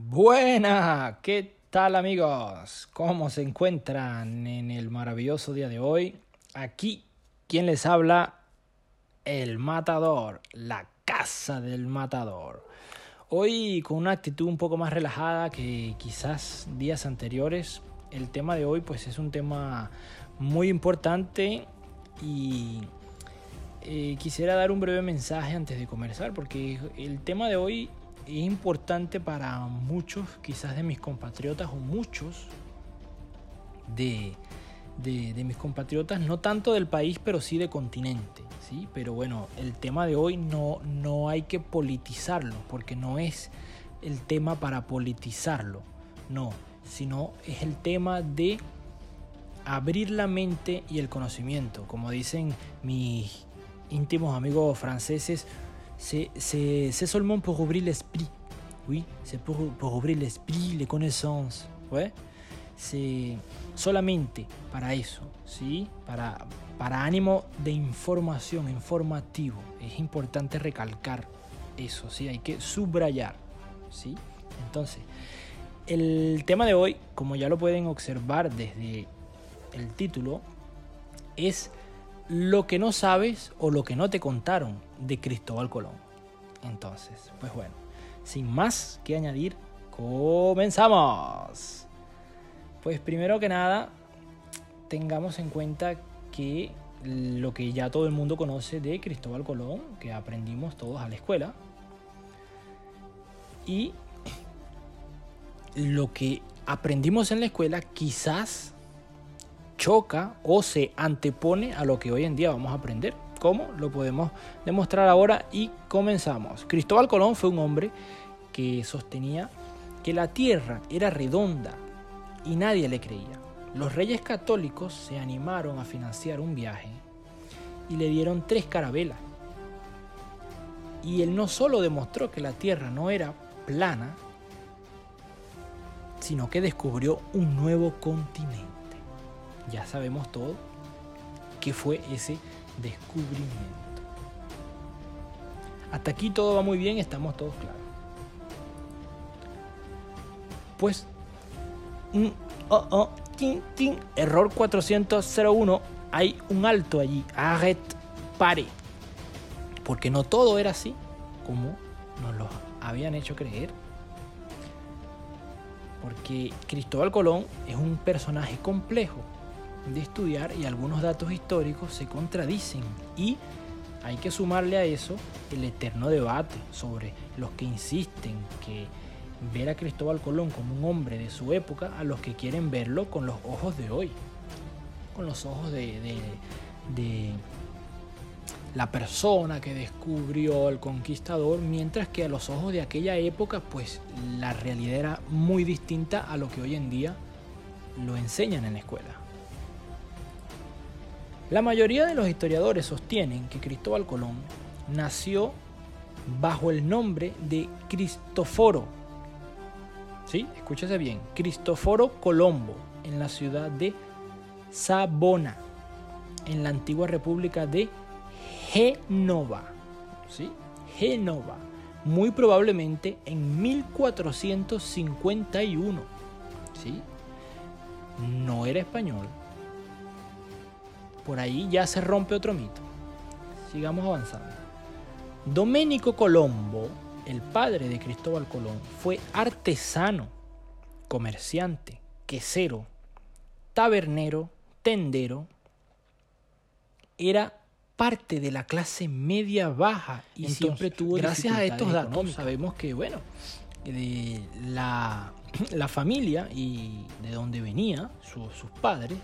Buena, ¿qué tal amigos? ¿Cómo se encuentran en el maravilloso día de hoy? Aquí, quien les habla? El matador, la casa del matador. Hoy con una actitud un poco más relajada que quizás días anteriores. El tema de hoy pues es un tema muy importante y eh, quisiera dar un breve mensaje antes de comenzar porque el tema de hoy importante para muchos quizás de mis compatriotas o muchos de, de, mis compatriotas, no tanto del país pero sí de continente. ¿sí? Pero bueno, el tema de hoy no, no hay que politizarlo porque no es el tema para politizarlo, no, sino es el tema de abrir la mente y el conocimiento. Como dicen mis íntimos amigos franceses, c'est seulement pour ouvrir l'esprit. Oui, c'est pour, pour ouvrir l'esprit, les connaissances. Ouais. C'est solamente para eso, ¿sí? Para, para ánimo de información, informativo. Es importante recalcar eso, ¿sí? Hay que subrayar, ¿sí? Entonces, el tema de hoy, como ya lo pueden observar desde el título, es lo que no sabes o lo que no te contaron de Cristóbal Colón. Entonces, pues bueno, sin más que añadir, comenzamos. Pues primero que nada, tengamos en cuenta que lo que ya todo el mundo conoce de Cristóbal Colón, que aprendimos todos a la escuela, y lo que aprendimos en la escuela quizás choca o se antepone a lo que hoy en día vamos a aprender. ¿Cómo? Lo podemos demostrar ahora y comenzamos. Cristóbal Colón fue un hombre que sostenía que la tierra era redonda y nadie le creía. Los reyes católicos se animaron a financiar un viaje y le dieron tres carabelas. Y él no solo demostró que la tierra no era plana, sino que descubrió un nuevo continente ya sabemos todo qué fue ese descubrimiento. Hasta aquí todo va muy bien, estamos todos claros. Pues, oh, oh, error 401, hay un alto allí, arret, pare. Porque no todo era así como nos lo habían hecho creer. Porque Cristóbal Colón es un personaje complejo de estudiar y algunos datos históricos se contradicen y hay que sumarle a eso el eterno debate sobre los que insisten que ver a Cristóbal Colón como un hombre de su época a los que quieren verlo con los ojos de hoy, con los ojos de, de, la persona que descubrió al conquistador, mientras que a los ojos de aquella época pues la realidad era muy distinta a lo que hoy en día lo enseñan en la escuela. La mayoría de los historiadores sostienen que Cristóbal Colón nació bajo el nombre de Cristoforo. ¿Sí? Escúchese bien. Cristoforo Colombo en la ciudad de Sabona, en la antigua república de Génova. ¿Sí? Génova. Muy probablemente en 1451. ¿Sí? No era español, por ahí ya se rompe otro mito. Sigamos avanzando. Domenico Colombo, el padre de Cristóbal Colón, fue artesano, comerciante, quesero, tabernero, tendero. Era parte de la clase media baja y siempre tuvo gracias a estos datos sabemos que bueno la, la familia y de dónde venía sus padres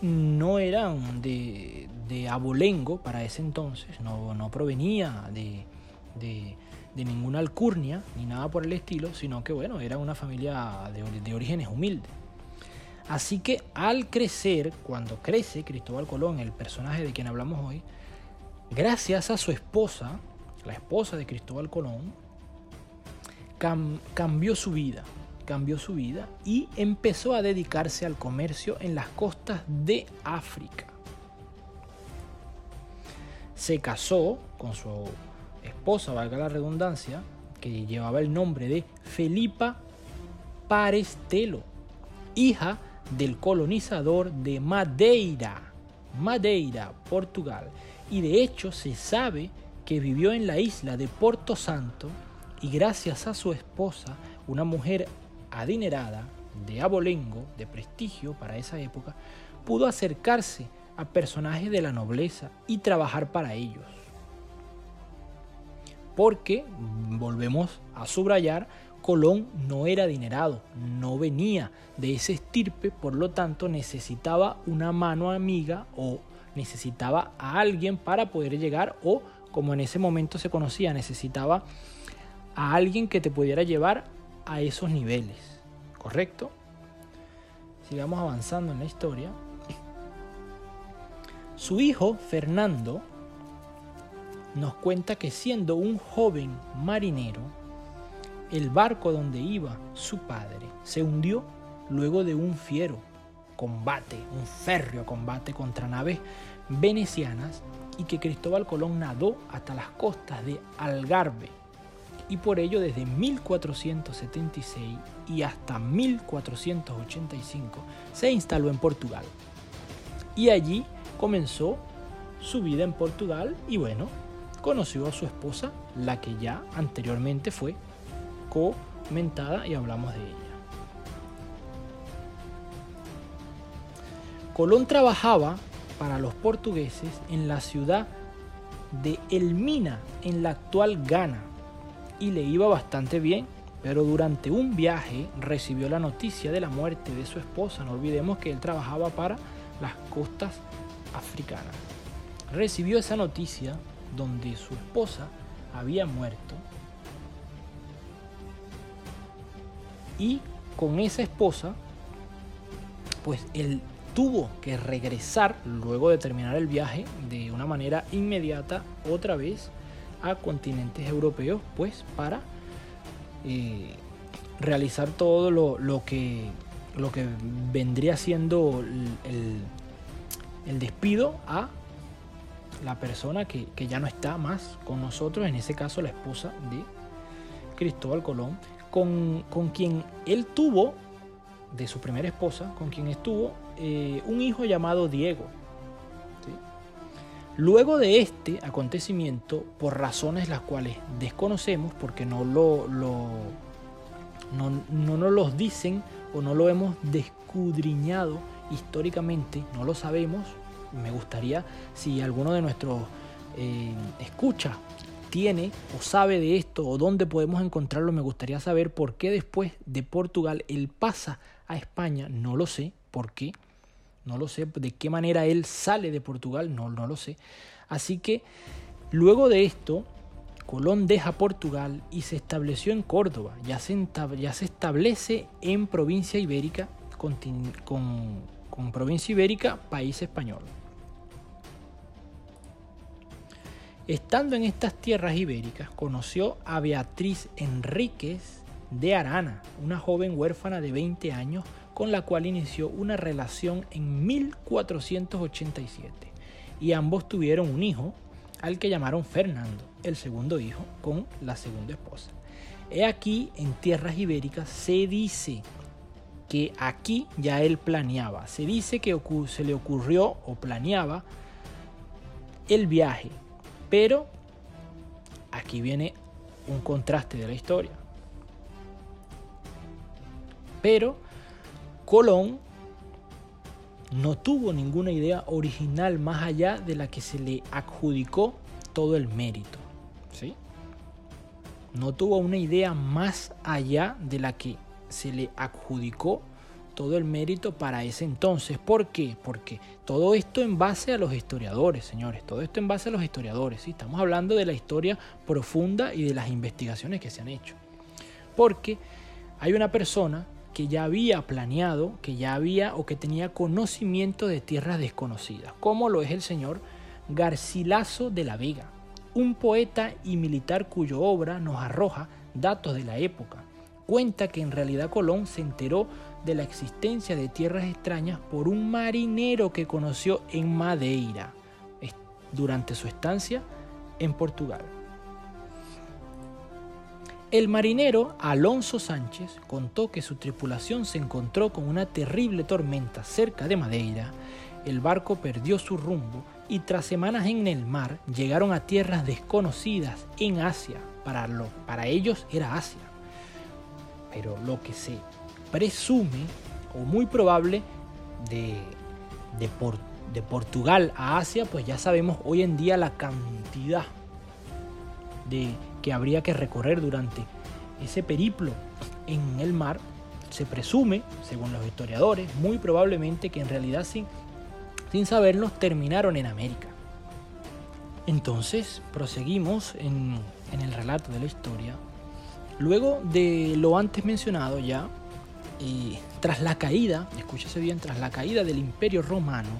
no eran de, abolengo para ese entonces, no, provenía de, ninguna alcurnia ni nada por el estilo, sino que bueno, era una familia de, orígenes humildes. Así que al crecer, cuando crece Cristóbal Colón, el personaje de quien hablamos hoy, gracias a su esposa, la esposa de Cristóbal Colón, cambió su vida cambió su vida y empezó a dedicarse al comercio en las costas de África. Se casó con su esposa, valga la redundancia, que llevaba el nombre de Felipa Parestelo, hija del colonizador de Madeira, Madeira, Portugal. Y de hecho se sabe que vivió en la isla de Porto Santo y gracias a su esposa, una mujer adinerada, de abolengo, de prestigio para esa época, pudo acercarse a personajes de la nobleza y trabajar para ellos. Porque, volvemos a subrayar, Colón no era adinerado, no venía de ese estirpe, por lo tanto necesitaba una mano amiga o necesitaba a alguien para poder llegar o, como en ese momento se conocía, necesitaba a alguien que te pudiera llevar a esos niveles, ¿correcto? Sigamos avanzando en la historia. Su hijo, Fernando, nos cuenta que siendo un joven marinero, el barco donde iba su padre se hundió luego de un fiero combate, un férreo combate contra naves venecianas y que Cristóbal Colón nadó hasta las costas de Algarve y por ello desde 1476 y hasta 1485 se instaló en Portugal. Y allí comenzó su vida en Portugal y bueno, conoció a su esposa, la que ya anteriormente fue comentada y hablamos de ella. Colón trabajaba para los portugueses en la ciudad de Elmina, en la actual Ghana, y le iba bastante bien, pero durante un viaje recibió la noticia de la muerte de su esposa. No olvidemos que él trabajaba para las costas africanas. Recibió esa noticia donde su esposa había muerto y con esa esposa pues él tuvo que regresar luego de terminar el viaje de una manera inmediata otra vez a continentes europeos, pues para eh, realizar todo lo, que, lo que vendría siendo el, el, despido a la persona que, que ya no está más con nosotros, en ese caso la esposa de Cristóbal Colón, con, con quien él tuvo, de su primera esposa, con quien estuvo eh, un hijo llamado Diego. Luego de este acontecimiento, por razones las cuales desconocemos, porque no lo, lo no, no nos los dicen o no lo hemos descudriñado históricamente, no lo sabemos. Me gustaría si alguno de nuestros eh, escucha tiene o sabe de esto o dónde podemos encontrarlo, me gustaría saber por qué después de Portugal él pasa a España, no lo sé, por qué, no lo sé, de qué manera él sale de Portugal, no, no lo sé. Así que luego de esto, Colón deja Portugal y se estableció en Córdoba, ya se, establece en provincia ibérica, con provincia ibérica, país español. Estando en estas tierras ibéricas, conoció a Beatriz Enríquez de Arana, una joven huérfana de 20 años con la cual inició una relación en 1487 y ambos tuvieron un hijo al que llamaron Fernando, el segundo hijo, con la segunda esposa. He aquí en tierras ibéricas se dice que aquí ya él planeaba, se dice que se le ocurrió o planeaba el viaje, pero aquí viene un contraste de la historia. Pero Colón no tuvo ninguna idea original más allá de la que se le adjudicó todo el mérito. ¿sí? No tuvo una idea más allá de la que se le adjudicó todo el mérito para ese entonces. ¿Por qué? Porque todo esto en base a los historiadores, señores. Todo esto en base a los historiadores. ¿sí? Estamos hablando de la historia profunda y de las investigaciones que se han hecho. Porque hay una persona que ya había planeado, que ya había o que tenía conocimiento de tierras desconocidas, como lo es el señor Garcilaso de la Vega, un poeta y militar cuyo obra nos arroja datos de la época. Cuenta que en realidad Colón se enteró de la existencia de tierras extrañas por un marinero que conoció en Madeira durante su estancia en Portugal. El marinero Alonso Sánchez contó que su tripulación se encontró con una terrible tormenta cerca de Madeira, el barco perdió su rumbo y tras semanas en el mar llegaron a tierras desconocidas en Asia. Para, para ellos era Asia. Pero lo que se presume o muy probable de, de, de Portugal a Asia, pues ya sabemos hoy en día la cantidad de que habría que recorrer durante ese periplo en el mar, se presume, según los historiadores, muy probablemente que en realidad sin, sin saberlo terminaron en América. Entonces, proseguimos en, en el relato de la historia. Luego de lo antes mencionado ya, y tras la caída, escúchese bien, tras la caída del Imperio Romano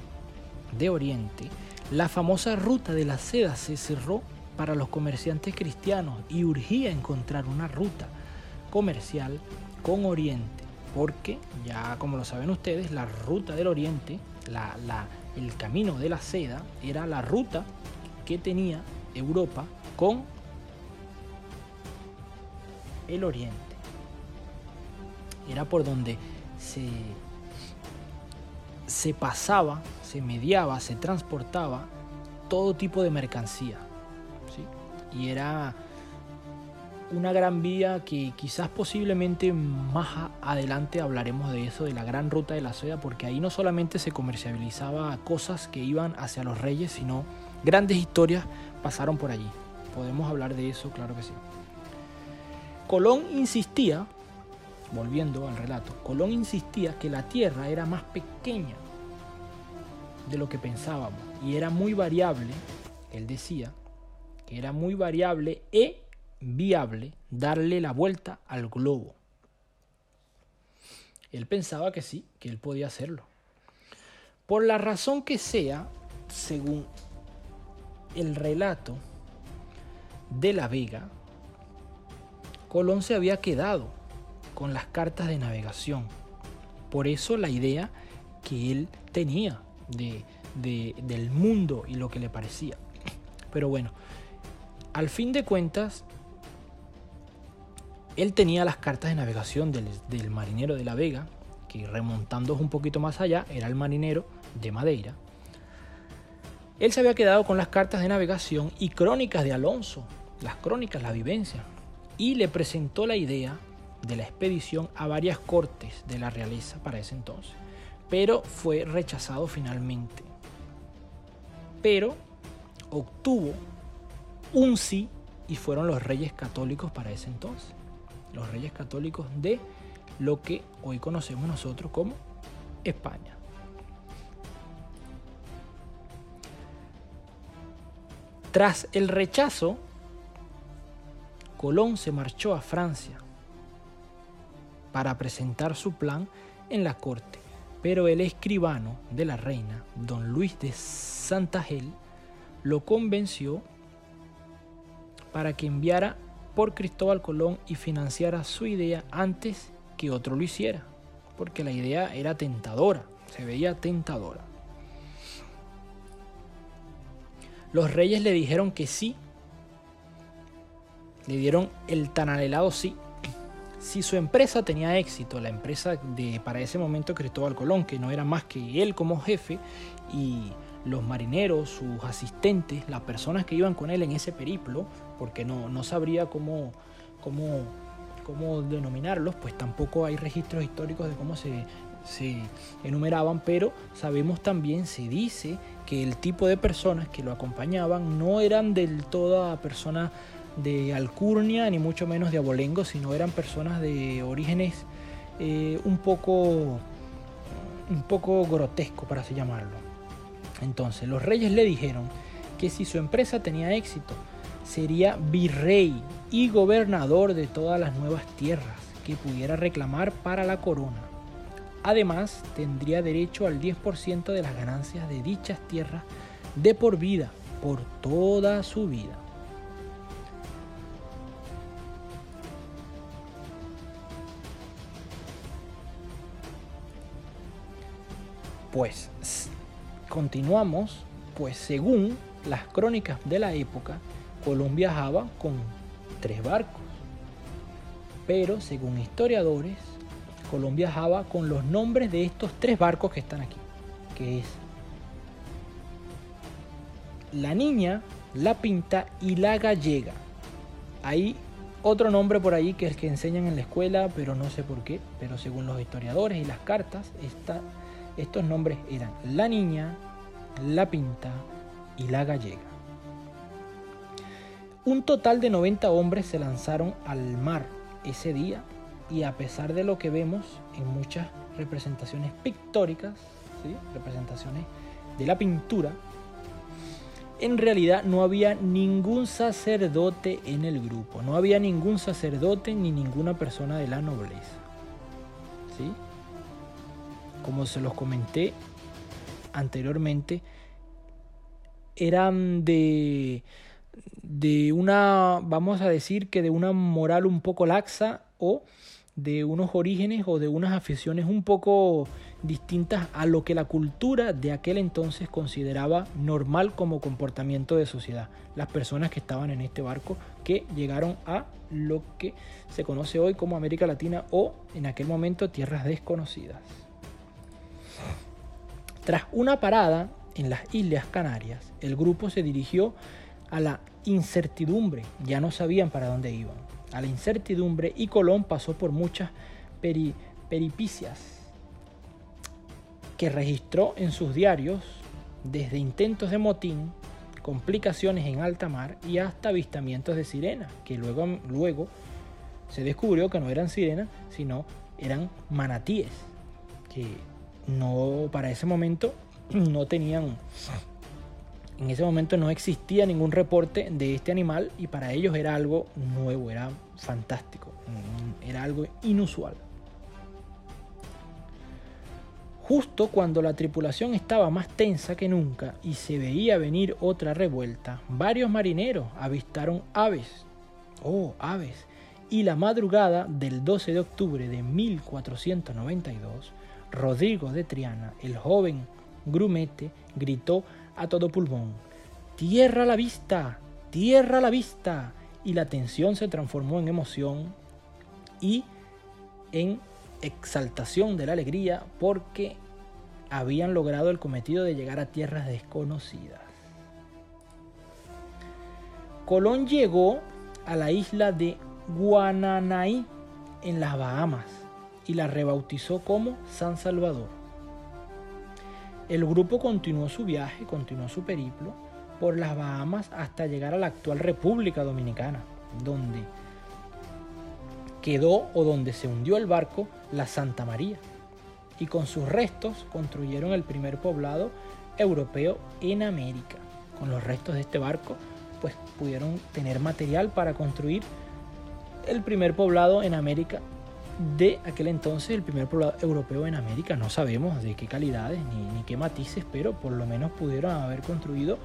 de Oriente, la famosa ruta de la seda se cerró para los comerciantes cristianos y urgía encontrar una ruta comercial con Oriente, porque ya como lo saben ustedes, la ruta del Oriente, el camino de la seda, era la ruta que tenía Europa con el Oriente. Era por donde se, se pasaba, se mediaba, se transportaba todo tipo de mercancía y era una gran vía que quizás posiblemente más adelante hablaremos de eso, de la gran ruta de la seda, porque ahí no solamente se comercializaba cosas que iban hacia los reyes, sino grandes historias pasaron por allí. Podemos hablar de eso, claro que sí. Colón insistía, volviendo al relato, Colón insistía que la Tierra era más pequeña de lo que pensábamos y era muy variable, él decía, que era muy variable e viable darle la vuelta al globo. Él pensaba que sí, que él podía hacerlo. Por la razón que sea, según el relato de la Vega, Colón se había quedado con las cartas de navegación. Por eso la idea que él tenía de, del mundo y lo que le parecía. Pero bueno, al fin de cuentas, él tenía las cartas de navegación del, marinero de la Vega, que remontando un poquito más allá, era el marinero de Madeira. Él se había quedado con las cartas de navegación y crónicas de Alonso, las crónicas, la vivencia, y le presentó la idea de la expedición a varias cortes de la realeza para ese entonces, pero fue rechazado finalmente. Pero obtuvo un sí y fueron los reyes católicos para ese entonces. Los reyes católicos de lo que hoy conocemos nosotros como España. Tras el rechazo, Colón se marchó a Francia para presentar su plan en la corte, pero el escribano de la reina, don Luis de Santagel, lo convenció para que enviara por Cristóbal Colón y financiara su idea antes que otro lo hiciera, porque la idea era tentadora, se veía tentadora. Los reyes le dijeron que sí, le dieron el tan anhelado sí. Si su empresa tenía éxito, la empresa de para ese momento Cristóbal Colón, que no era más que él como jefe y los marineros, sus asistentes, las personas que iban con él en ese periplo, porque no, no sabría cómo, cómo, cómo denominarlos, pues tampoco hay registros históricos de cómo se, se enumeraban, pero sabemos también, se dice que el tipo de personas que lo acompañaban no eran del toda personas de alcurnia, ni mucho menos de abolengo, sino eran personas de orígenes eh, un poco un poco grotesco, para así llamarlo. Entonces los reyes le dijeron que si su empresa tenía éxito, sería virrey y gobernador de todas las nuevas tierras que pudiera reclamar para la corona. Además, tendría derecho al 10% de las ganancias de dichas tierras de por vida, por toda su vida. Pues continuamos, pues según las crónicas de la época, Colón viajaba con tres barcos. Pero según historiadores, Colón viajaba con los nombres de estos tres barcos que están aquí, que es la niña, la pinta y la gallega. Hay otro nombre por ahí que es que enseñan en la escuela, pero no sé por qué. Pero según los historiadores y las cartas, estos nombres eran la niña, la pinta y la gallega. Un total de 90 hombres se lanzaron al mar ese día y a pesar de lo que vemos en muchas representaciones pictóricas, representaciones de la pintura, en realidad no había ningún sacerdote en el grupo, no había ningún sacerdote ni ninguna persona de la nobleza. ¿sí? Como se los comenté anteriormente, eran de, de una, vamos a decir que de una moral un poco laxa o de unos orígenes o de unas aficiones un poco distintas a lo que la cultura de aquel entonces consideraba normal como comportamiento de sociedad. Las personas que estaban en este barco que llegaron a lo que se conoce hoy como América Latina o en aquel momento tierras desconocidas. Tras una parada en las Islas Canarias, el grupo se dirigió a la incertidumbre, ya no sabían para dónde iban. A la incertidumbre y Colón pasó por muchas peripicias que registró en sus diarios, desde intentos de motín, complicaciones en alta mar y hasta avistamientos de sirenas, que luego, luego se descubrió que no eran sirenas, sino eran manatíes, que no para ese momento no tenían en ese momento no existía ningún reporte de este animal y para ellos era algo nuevo, era fantástico, mm, era algo inusual. Justo cuando la tripulación estaba más tensa que nunca y se veía venir otra revuelta, varios marineros avistaron aves, oh, aves, y la madrugada del 12 de octubre de 1492, Rodrigo de Triana, el joven grumete, gritó a todo pulmón, Tierra la vista, tierra la vista, y la tensión se transformó en emoción y en exaltación de la alegría porque habían logrado el cometido de llegar a tierras desconocidas. Colón llegó a la isla de Guananaí en las Bahamas y la rebautizó como San Salvador. El grupo continuó su viaje, continuó su periplo por las Bahamas hasta llegar a la actual República Dominicana, donde quedó o donde se hundió el barco la Santa María. Y con sus restos construyeron el primer poblado europeo en América. Con los restos de este barco, pues pudieron tener material para construir el primer poblado en América de aquel entonces, el primer poblado europeo en América. No sabemos de qué calidades ni, qué matices, pero por lo menos pudieron haber construido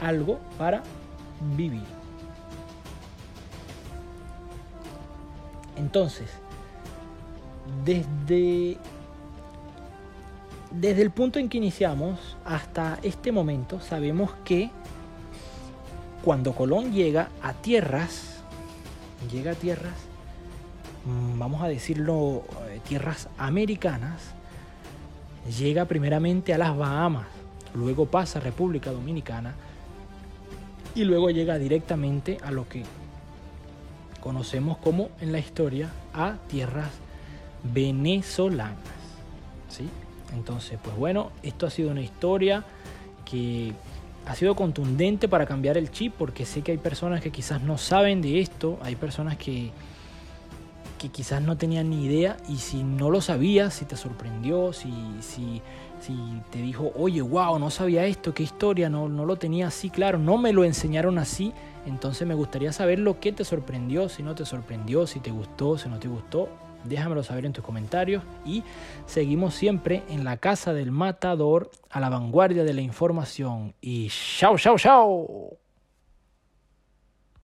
algo para vivir. Entonces, desde, desde el punto en que iniciamos hasta este momento, sabemos que cuando Colón llega a tierras, llega a tierras, vamos a decirlo, eh, tierras americanas, llega primeramente a las Bahamas, luego pasa a República Dominicana, y luego llega directamente a lo que conocemos como en la historia a tierras venezolanas. ¿sí? Entonces, pues bueno, esto ha sido una historia que ha sido contundente para cambiar el chip porque sé que hay personas que quizás no saben de esto, hay personas que, que quizás no tenían ni idea y si no lo sabías, si te sorprendió, si, si si te dijo, oye, wow, no sabía esto, qué historia, no, no lo tenía así claro, no me lo enseñaron así, entonces me gustaría saber lo que te sorprendió, si no te sorprendió, si te gustó, si no te gustó, déjamelo saber en tus comentarios. Y seguimos siempre en la casa del matador a la vanguardia de la información. Y chao, chao, chao.